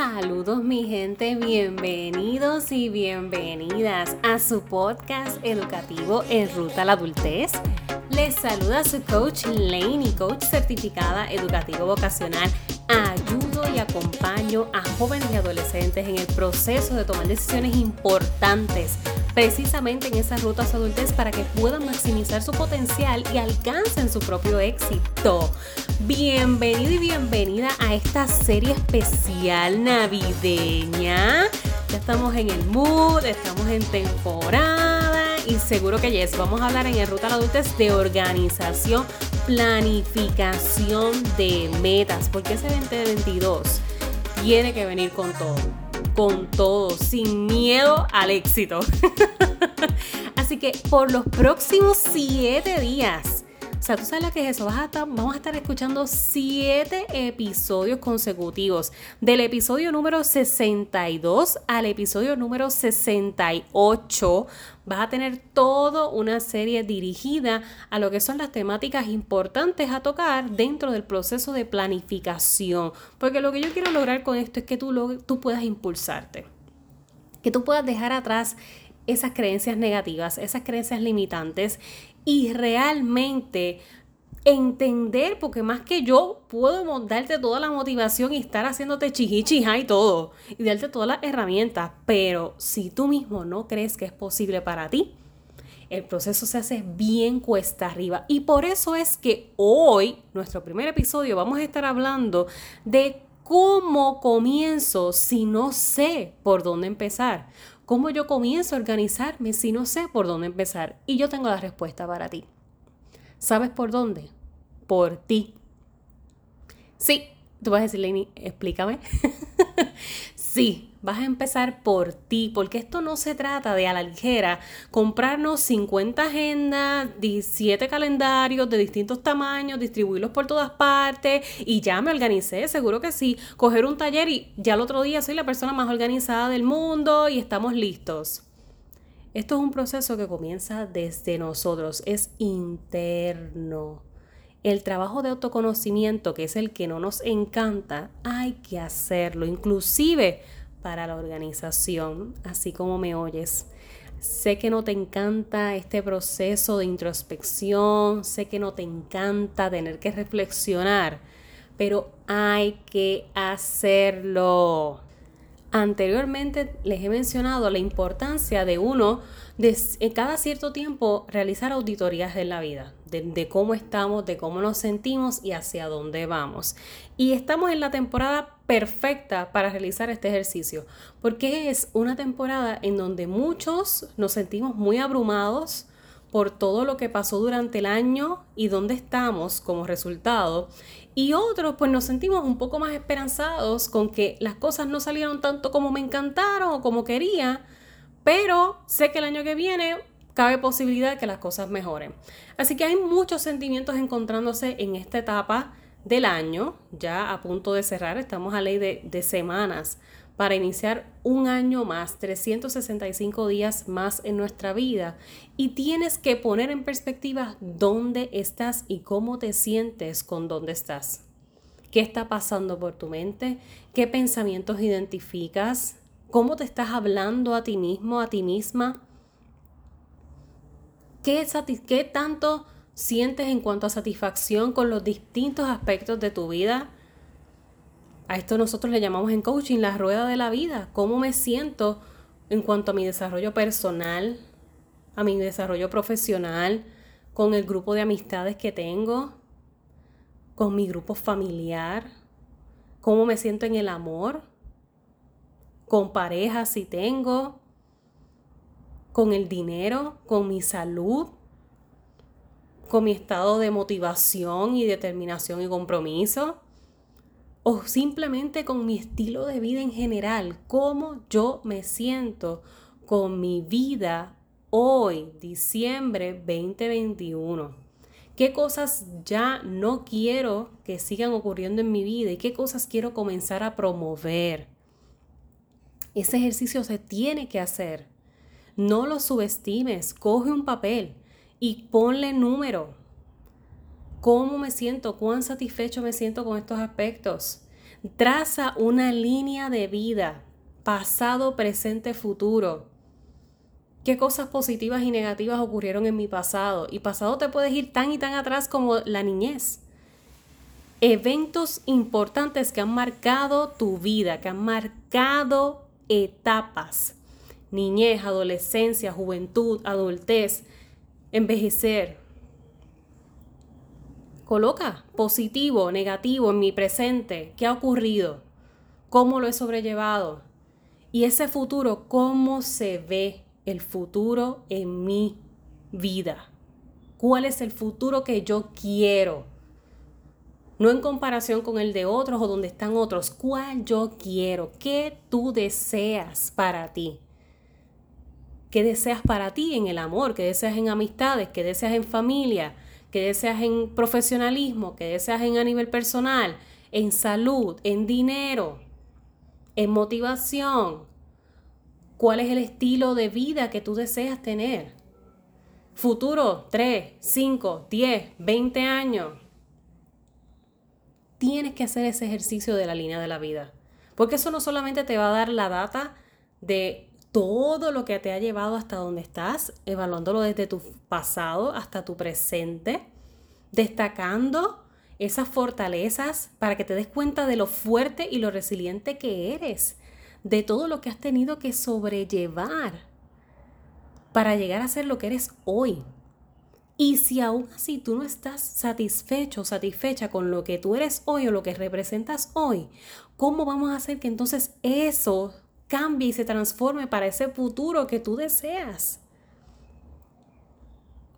Saludos mi gente, bienvenidos y bienvenidas a su podcast educativo en ruta a la adultez. Les saluda su coach Laney, coach certificada educativo vocacional. Ayudo y acompaño a jóvenes y adolescentes en el proceso de tomar decisiones importantes precisamente en esas rutas adultez para que puedan maximizar su potencial y alcancen su propio éxito. Bienvenido y bienvenida a esta serie especial navideña. Ya estamos en el mood, estamos en temporada y seguro que yes, vamos a hablar en el Ruta a la Adultez de organización, planificación de metas, porque ese 2022 tiene que venir con todo con todo, sin miedo al éxito. Así que por los próximos siete días, o sea, tú sabes lo que es eso. vamos a estar escuchando siete episodios consecutivos. Del episodio número 62 al episodio número 68. Vas a tener toda una serie dirigida a lo que son las temáticas importantes a tocar dentro del proceso de planificación. Porque lo que yo quiero lograr con esto es que tú, tú puedas impulsarte. Que tú puedas dejar atrás esas creencias negativas, esas creencias limitantes y realmente entender, porque más que yo puedo darte toda la motivación y estar haciéndote chihichija y todo, y darte todas las herramientas, pero si tú mismo no crees que es posible para ti, el proceso se hace bien cuesta arriba. Y por eso es que hoy, nuestro primer episodio, vamos a estar hablando de cómo comienzo si no sé por dónde empezar. ¿Cómo yo comienzo a organizarme si no sé por dónde empezar? Y yo tengo la respuesta para ti. ¿Sabes por dónde? Por ti. Sí, tú vas a decir, Lenny, explícame. sí, vas a empezar por ti, porque esto no se trata de a la ligera comprarnos 50 agendas, 17 calendarios de distintos tamaños, distribuirlos por todas partes y ya me organicé, seguro que sí, coger un taller y ya el otro día soy la persona más organizada del mundo y estamos listos. Esto es un proceso que comienza desde nosotros, es interno. El trabajo de autoconocimiento, que es el que no nos encanta, hay que hacerlo, inclusive para la organización, así como me oyes. Sé que no te encanta este proceso de introspección, sé que no te encanta tener que reflexionar, pero hay que hacerlo. Anteriormente les he mencionado la importancia de uno de cada cierto tiempo realizar auditorías en la vida, de, cómo estamos, de cómo nos sentimos y hacia dónde vamos. Y estamos en la temporada perfecta para realizar este ejercicio, porque es una temporada en donde muchos nos sentimos muy abrumados por todo lo que pasó durante el año y dónde estamos como resultado. Y otros pues nos sentimos un poco más esperanzados con que las cosas no salieron tanto como me encantaron o como quería, pero sé que el año que viene cabe posibilidad de que las cosas mejoren. Así que hay muchos sentimientos encontrándose en esta etapa del año, ya a punto de cerrar, estamos a ley de, de semanas para iniciar un año más, 365 días más en nuestra vida. Y tienes que poner en perspectiva dónde estás y cómo te sientes con dónde estás. ¿Qué está pasando por tu mente? ¿Qué pensamientos identificas? ¿Cómo te estás hablando a ti mismo, a ti misma? ¿Qué, qué tanto sientes en cuanto a satisfacción con los distintos aspectos de tu vida? A esto nosotros le llamamos en coaching la rueda de la vida. ¿Cómo me siento en cuanto a mi desarrollo personal, a mi desarrollo profesional, con el grupo de amistades que tengo, con mi grupo familiar? ¿Cómo me siento en el amor? con pareja si tengo, con el dinero, con mi salud, con mi estado de motivación y determinación y compromiso, o simplemente con mi estilo de vida en general, cómo yo me siento con mi vida hoy, diciembre 2021. ¿Qué cosas ya no quiero que sigan ocurriendo en mi vida y qué cosas quiero comenzar a promover? Ese ejercicio se tiene que hacer. No lo subestimes. Coge un papel y ponle número. ¿Cómo me siento? ¿Cuán satisfecho me siento con estos aspectos? Traza una línea de vida, pasado, presente, futuro. ¿Qué cosas positivas y negativas ocurrieron en mi pasado? Y pasado te puedes ir tan y tan atrás como la niñez. Eventos importantes que han marcado tu vida, que han marcado etapas. Niñez, adolescencia, juventud, adultez, envejecer. Coloca positivo, negativo en mi presente. ¿Qué ha ocurrido? ¿Cómo lo he sobrellevado? Y ese futuro, ¿cómo se ve el futuro en mi vida? ¿Cuál es el futuro que yo quiero? No en comparación con el de otros o donde están otros. ¿Cuál yo quiero? ¿Qué tú deseas para ti? ¿Qué deseas para ti en el amor? ¿Qué deseas en amistades? ¿Qué deseas en familia? ¿Qué deseas en profesionalismo? ¿Qué deseas en a nivel personal? En salud, en dinero, en motivación. ¿Cuál es el estilo de vida que tú deseas tener? Futuro 3, 5, 10, 20 años. Tienes que hacer ese ejercicio de la línea de la vida. Porque eso no solamente te va a dar la data de todo lo que te ha llevado hasta donde estás, evaluándolo desde tu pasado hasta tu presente, destacando esas fortalezas para que te des cuenta de lo fuerte y lo resiliente que eres, de todo lo que has tenido que sobrellevar para llegar a ser lo que eres hoy. Y si aún así tú no estás satisfecho satisfecha con lo que tú eres hoy o lo que representas hoy, ¿cómo vamos a hacer que entonces eso cambie y se transforme para ese futuro que tú deseas.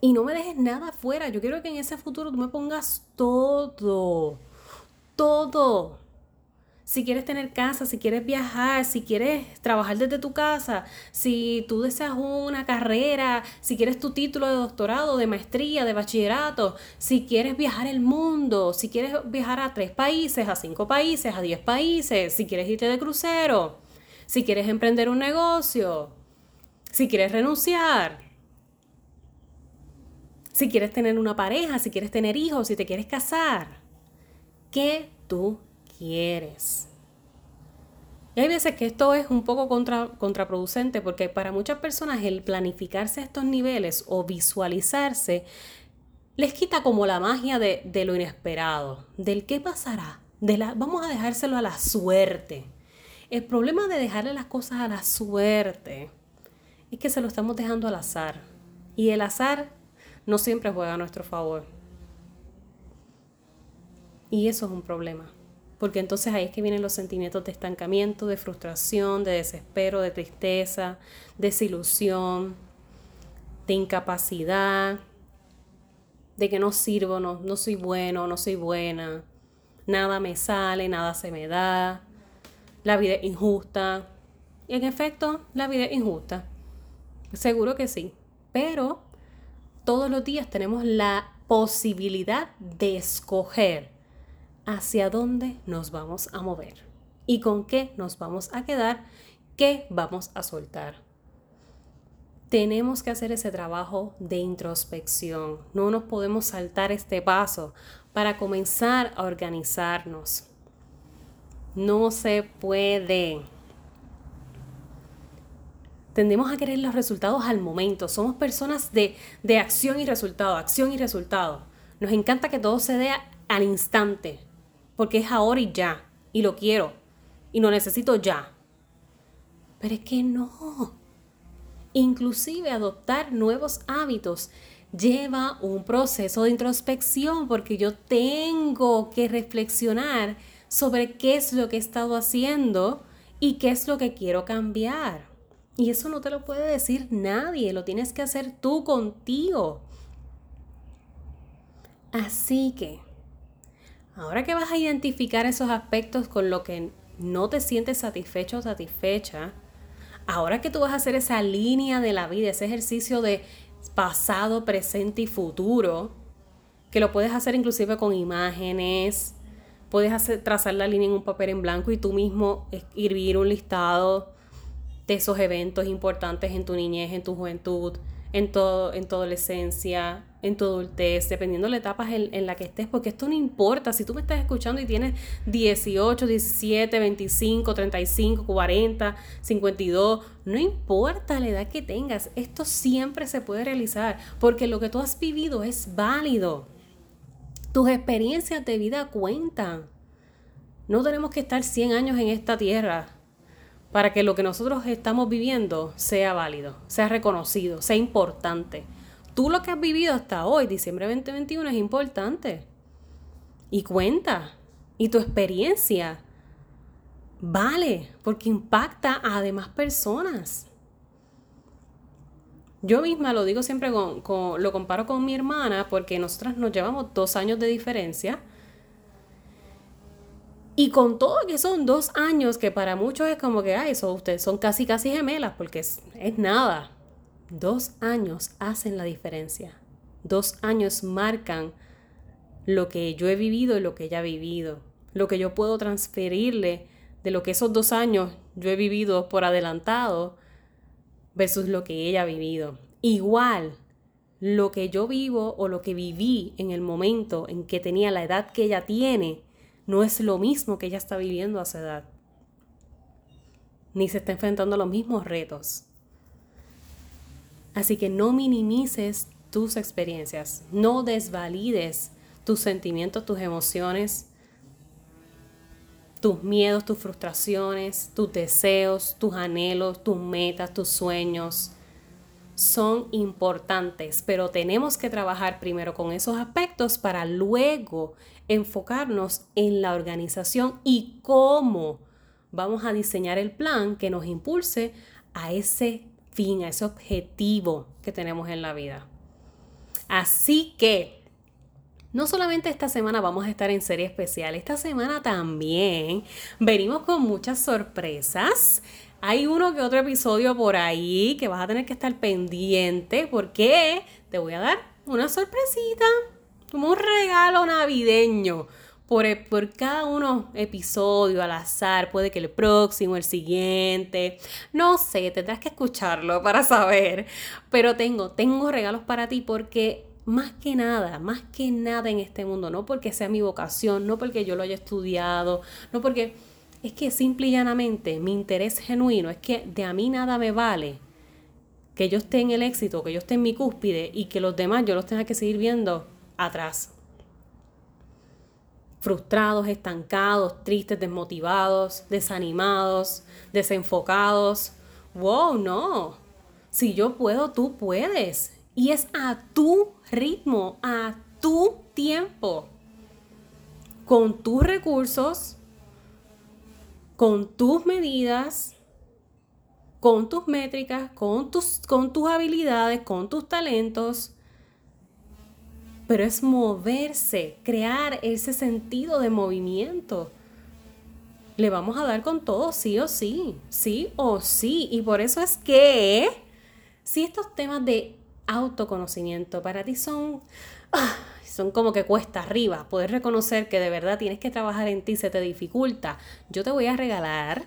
Y no me dejes nada afuera. Yo quiero que en ese futuro tú me pongas todo. Todo. Si quieres tener casa, si quieres viajar, si quieres trabajar desde tu casa, si tú deseas una carrera, si quieres tu título de doctorado, de maestría, de bachillerato, si quieres viajar el mundo, si quieres viajar a tres países, a cinco países, a diez países, si quieres irte de crucero si quieres emprender un negocio, si quieres renunciar, si quieres tener una pareja, si quieres tener hijos, si te quieres casar. ¿Qué tú quieres? Y hay veces que esto es un poco contraproducente porque para muchas personas el planificarse a estos niveles o visualizarse les quita como la magia de, lo inesperado, del qué pasará. De la, vamos a dejárselo a la suerte. El problema de dejarle las cosas a la suerte es que se lo estamos dejando al azar. Y el azar no siempre juega a nuestro favor. Y eso es un problema. Porque entonces ahí es que vienen los sentimientos de estancamiento, de frustración, de desespero, de tristeza, desilusión, de incapacidad, de que no sirvo, no, no soy bueno, no soy buena, nada me sale, nada se me da, la vida es injusta. Y en efecto, la vida es injusta. Seguro que sí. Pero todos los días tenemos la posibilidad de escoger hacia dónde nos vamos a mover y con qué nos vamos a quedar, qué vamos a soltar. Tenemos que hacer ese trabajo de introspección. No nos podemos saltar este paso para comenzar a organizarnos. No se puede. Tendemos a querer los resultados al momento. Somos personas de, de acción y resultado, acción y resultado. Nos encanta que todo se dé al instante, porque es ahora y ya, y lo quiero, y lo necesito ya. Pero es que no. Inclusive adoptar nuevos hábitos lleva un proceso de introspección, porque yo tengo que reflexionar sobre qué es lo que he estado haciendo y qué es lo que quiero cambiar. Y eso no te lo puede decir nadie, lo tienes que hacer tú contigo. Así que, ahora que vas a identificar esos aspectos con lo que no te sientes satisfecho o satisfecha, ahora que tú vas a hacer esa línea de la vida, ese ejercicio de pasado, presente y futuro, que lo puedes hacer inclusive con imágenes, Puedes hacer, trazar la línea en un papel en blanco y tú mismo escribir un listado de esos eventos importantes en tu niñez, en tu juventud, en, todo, en tu adolescencia, en tu adultez, dependiendo de la etapa en, en, la que estés, porque esto no importa. Si tú me estás escuchando y tienes 18, 17, 25, 35, 40, 52, no importa la edad que tengas, esto siempre se puede realizar, porque lo que tú has vivido es válido. Tus experiencias de vida cuentan. No tenemos que estar 100 años en esta tierra para que lo que nosotros estamos viviendo sea válido, sea reconocido, sea importante. Tú lo que has vivido hasta hoy, diciembre 2021, es importante. Y cuenta. Y tu experiencia vale porque impacta a demás personas. Yo misma lo digo siempre con, lo comparo con mi hermana porque nosotras nos llevamos dos años de diferencia. Y con todo que son dos años, que para muchos es como que, ay, eso ustedes son casi, casi gemelas, porque es, es nada. Dos años hacen la diferencia. Dos años marcan lo que yo he vivido y lo que ella ha vivido. Lo que yo puedo transferirle de lo que esos dos años yo he vivido por adelantado versus lo que ella ha vivido. Igual, lo que yo vivo o lo que viví en el momento en que tenía la edad que ella tiene, no es lo mismo que ella está viviendo a esa edad. Ni se está enfrentando a los mismos retos. Así que no minimices tus experiencias, no desvalides tus sentimientos, tus emociones, tus miedos, tus frustraciones, tus deseos, tus anhelos, tus metas, tus sueños. Son importantes, pero tenemos que trabajar primero con esos aspectos para luego enfocarnos en la organización y cómo vamos a diseñar el plan que nos impulse a ese fin, a ese objetivo que tenemos en la vida. Así que, no solamente esta semana vamos a estar en serie especial, esta semana también venimos con muchas sorpresas. Hay uno que otro episodio por ahí que vas a tener que estar pendiente porque te voy a dar una sorpresita, como un regalo navideño por, por cada uno episodio al azar, puede que el próximo, el siguiente, no sé, tendrás que escucharlo para saber, pero tengo, tengo regalos para ti porque más que nada, más que nada en este mundo, no porque sea mi vocación, no porque yo lo haya estudiado, no porque es que simple y llanamente mi interés genuino es que de a mí nada me vale que yo esté en el éxito, que yo esté en mi cúspide y que los demás yo los tenga que seguir viendo atrás frustrados, estancados, tristes, desmotivados, desanimados, desenfocados. Wow, no. Si yo puedo, tú puedes. Y es a tu ritmo, a tu tiempo, con tus recursos, con tus medidas, con tus métricas, con tus, con tus habilidades, con tus talentos pero es moverse, crear ese sentido de movimiento. Le vamos a dar con todo, sí o sí, sí o sí. Y por eso es que si estos temas de autoconocimiento para ti son, ah, son como que cuesta arriba, poder reconocer que de verdad tienes que trabajar en ti, se te dificulta, yo te voy a regalar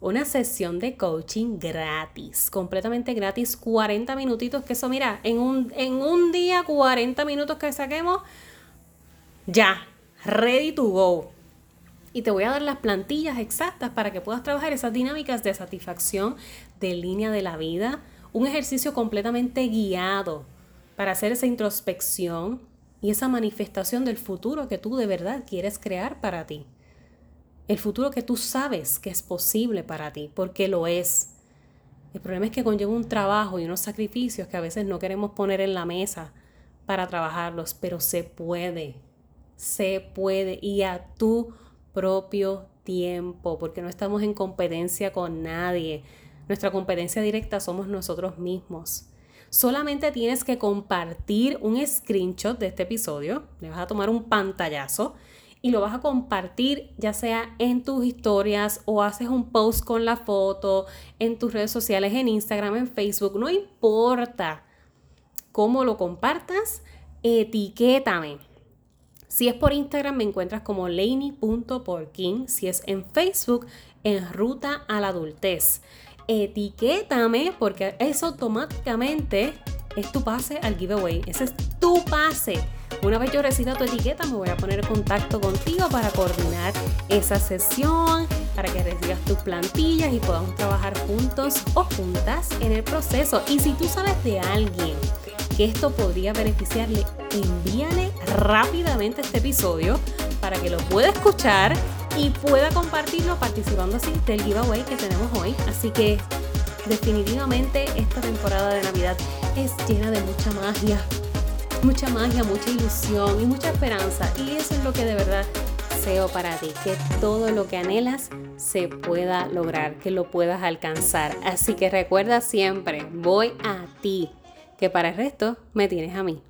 una sesión de coaching gratis, completamente gratis, 40 minutitos, que eso mira, en un, en un día 40 minutos que saquemos, ya, ready to go. Y te voy a dar las plantillas exactas para que puedas trabajar esas dinámicas de satisfacción de línea de la vida, un ejercicio completamente guiado para hacer esa introspección y esa manifestación del futuro que tú de verdad quieres crear para ti el futuro que tú sabes que es posible para ti, porque lo es. El problema es que conlleva un trabajo y unos sacrificios que a veces no queremos poner en la mesa para trabajarlos, pero se puede, se puede y a tu propio tiempo, porque no estamos en competencia con nadie. Nuestra competencia directa somos nosotros mismos. Solamente tienes que compartir un screenshot de este episodio, le vas a tomar un pantallazo y lo vas a compartir ya sea en tus historias o haces un post con la foto en tus redes sociales, en Instagram, en Facebook, no importa cómo lo compartas, etiquétame. Si es por Instagram me encuentras como laney.porkin, si es en Facebook en Ruta a la Adultez. Etiquétame porque eso automáticamente es tu pase al giveaway. Ese es tu pase. Una vez yo reciba tu etiqueta, me voy a poner en contacto contigo para coordinar esa sesión, para que recibas tus plantillas y podamos trabajar juntos o juntas en el proceso. Y si tú sabes de alguien que esto podría beneficiarle, envíale rápidamente este episodio para que lo pueda escuchar y pueda compartirlo participando así del giveaway que tenemos hoy. Así que definitivamente esta temporada de Navidad es llena de mucha magia, mucha magia, mucha ilusión y mucha esperanza. Y eso es lo que de verdad deseo para ti, que todo lo que anhelas se pueda lograr, que lo puedas alcanzar. Así que recuerda siempre, voy a ti, que para el resto me tienes a mí.